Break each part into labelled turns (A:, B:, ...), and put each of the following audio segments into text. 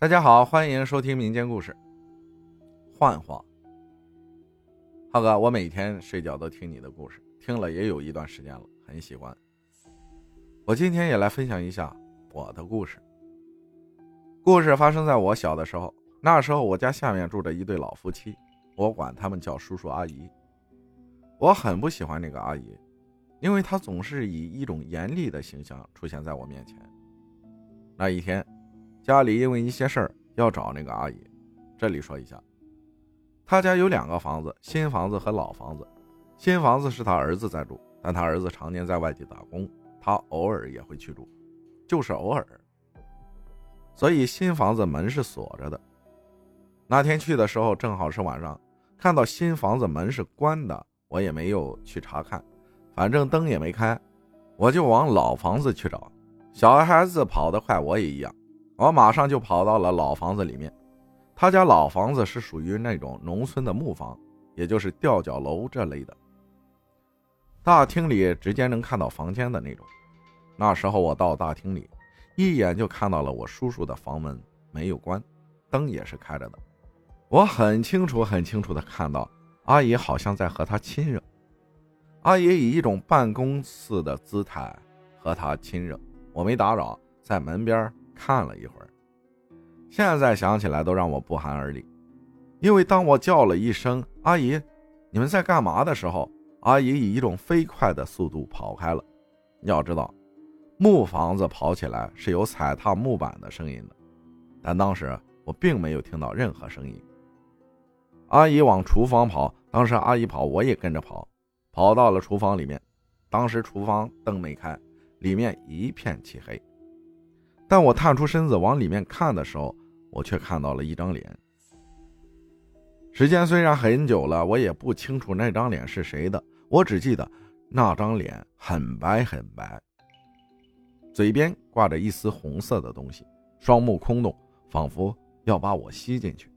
A: 大家好，欢迎收听民间故事。幻化，浩哥，我每天睡觉都听你的故事，听了也有一段时间了，很喜欢。我今天也来分享一下我的故事。故事发生在我小的时候，那时候我家下面住着一对老夫妻，我管他们叫叔叔阿姨。我很不喜欢那个阿姨，因为她总是以一种严厉的形象出现在我面前。那一天。家里因为一些事儿要找那个阿姨，这里说一下，他家有两个房子，新房子和老房子。新房子是他儿子在住，但他儿子常年在外地打工，他偶尔也会去住，就是偶尔。所以新房子门是锁着的。那天去的时候正好是晚上，看到新房子门是关的，我也没有去查看，反正灯也没开，我就往老房子去找。小孩子跑得快，我也一样。我马上就跑到了老房子里面，他家老房子是属于那种农村的木房，也就是吊脚楼这类的。大厅里直接能看到房间的那种。那时候我到大厅里，一眼就看到了我叔叔的房门没有关，灯也是开着的。我很清楚、很清楚的看到阿姨好像在和他亲热。阿姨以一种办公似的姿态和他亲热，我没打扰，在门边。看了一会儿，现在想起来都让我不寒而栗。因为当我叫了一声“阿姨，你们在干嘛”的时候，阿姨以一种飞快的速度跑开了。要知道，木房子跑起来是有踩踏木板的声音的，但当时我并没有听到任何声音。阿姨往厨房跑，当时阿姨跑，我也跟着跑，跑到了厨房里面。当时厨房灯没开，里面一片漆黑。但我探出身子往里面看的时候，我却看到了一张脸。时间虽然很久了，我也不清楚那张脸是谁的，我只记得那张脸很白很白，嘴边挂着一丝红色的东西，双目空洞，仿佛要把我吸进去。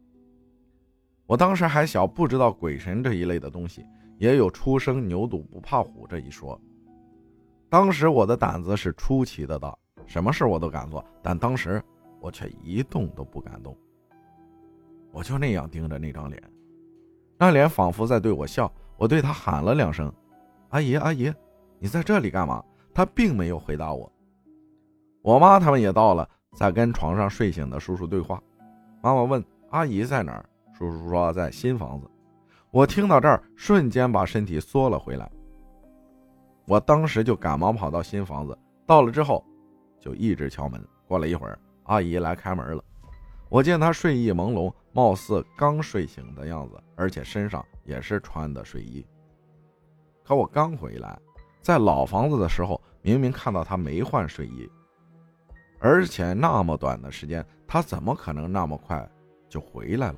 A: 我当时还小，不知道鬼神这一类的东西，也有初生牛犊不怕虎这一说。当时我的胆子是出奇的大。什么事我都敢做，但当时我却一动都不敢动。我就那样盯着那张脸，那脸仿佛在对我笑。我对他喊了两声：“阿姨，阿姨，你在这里干嘛？”他并没有回答我。我妈他们也到了，在跟床上睡醒的叔叔对话。妈妈问：“阿姨在哪儿？”叔叔说：“在新房子。”我听到这儿，瞬间把身体缩了回来。我当时就赶忙跑到新房子，到了之后。就一直敲门。过了一会儿，阿姨来开门了。我见她睡意朦胧，貌似刚睡醒的样子，而且身上也是穿的睡衣。可我刚回来，在老房子的时候，明明看到她没换睡衣，而且那么短的时间，她怎么可能那么快就回来了？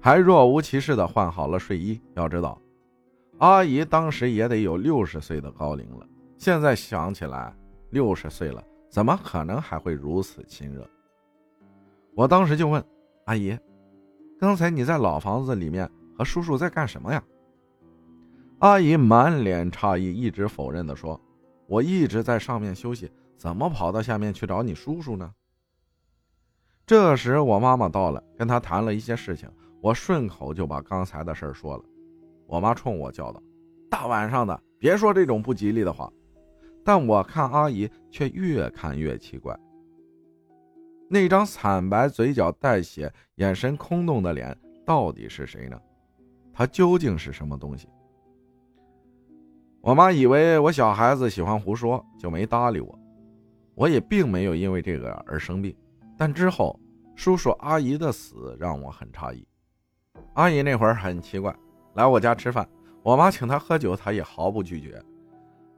A: 还若无其事的换好了睡衣。要知道，阿姨当时也得有六十岁的高龄了。现在想起来。六十岁了，怎么可能还会如此亲热？我当时就问阿姨：“刚才你在老房子里面和叔叔在干什么呀？”阿姨满脸诧异，一直否认的说：“我一直在上面休息，怎么跑到下面去找你叔叔呢？”这时我妈妈到了，跟她谈了一些事情，我顺口就把刚才的事说了。我妈冲我叫道：“大晚上的，别说这种不吉利的话。”但我看阿姨却越看越奇怪，那张惨白、嘴角带血、眼神空洞的脸到底是谁呢？他究竟是什么东西？我妈以为我小孩子喜欢胡说，就没搭理我。我也并没有因为这个而生病。但之后，叔叔阿姨的死让我很诧异。阿姨那会儿很奇怪，来我家吃饭，我妈请她喝酒，她也毫不拒绝。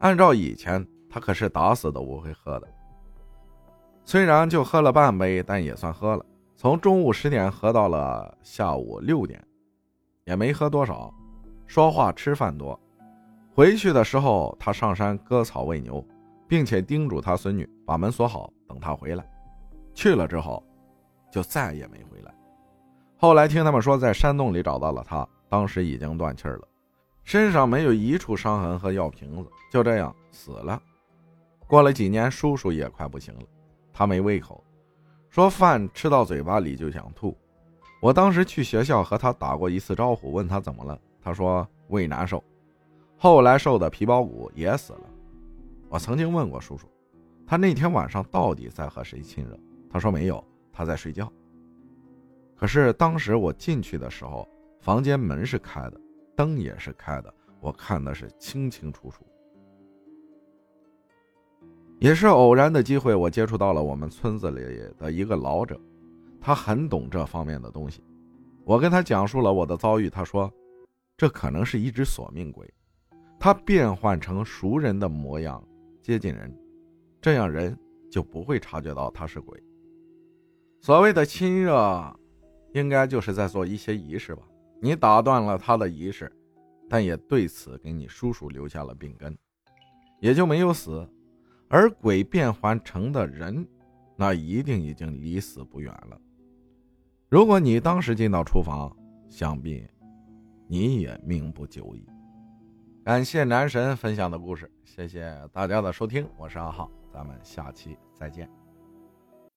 A: 按照以前。他可是打死都不会喝的，虽然就喝了半杯，但也算喝了。从中午十点喝到了下午六点，也没喝多少，说话吃饭多。回去的时候，他上山割草喂牛，并且叮嘱他孙女把门锁好，等他回来。去了之后，就再也没回来。后来听他们说，在山洞里找到了他，当时已经断气了，身上没有一处伤痕和药瓶子，就这样死了。过了几年，叔叔也快不行了，他没胃口，说饭吃到嘴巴里就想吐。我当时去学校和他打过一次招呼，问他怎么了，他说胃难受，后来瘦的皮包骨也死了。我曾经问过叔叔，他那天晚上到底在和谁亲热？他说没有，他在睡觉。可是当时我进去的时候，房间门是开的，灯也是开的，我看的是清清楚楚。也是偶然的机会，我接触到了我们村子里的一个老者，他很懂这方面的东西。我跟他讲述了我的遭遇，他说，这可能是一只索命鬼，他变换成熟人的模样接近人，这样人就不会察觉到他是鬼。所谓的亲热，应该就是在做一些仪式吧。你打断了他的仪式，但也对此给你叔叔留下了病根，也就没有死。而鬼变换成的人，那一定已经离死不远了。如果你当时进到厨房，想必你也命不久矣。感谢男神分享的故事，谢谢大家的收听，我是阿浩，咱们下期再见。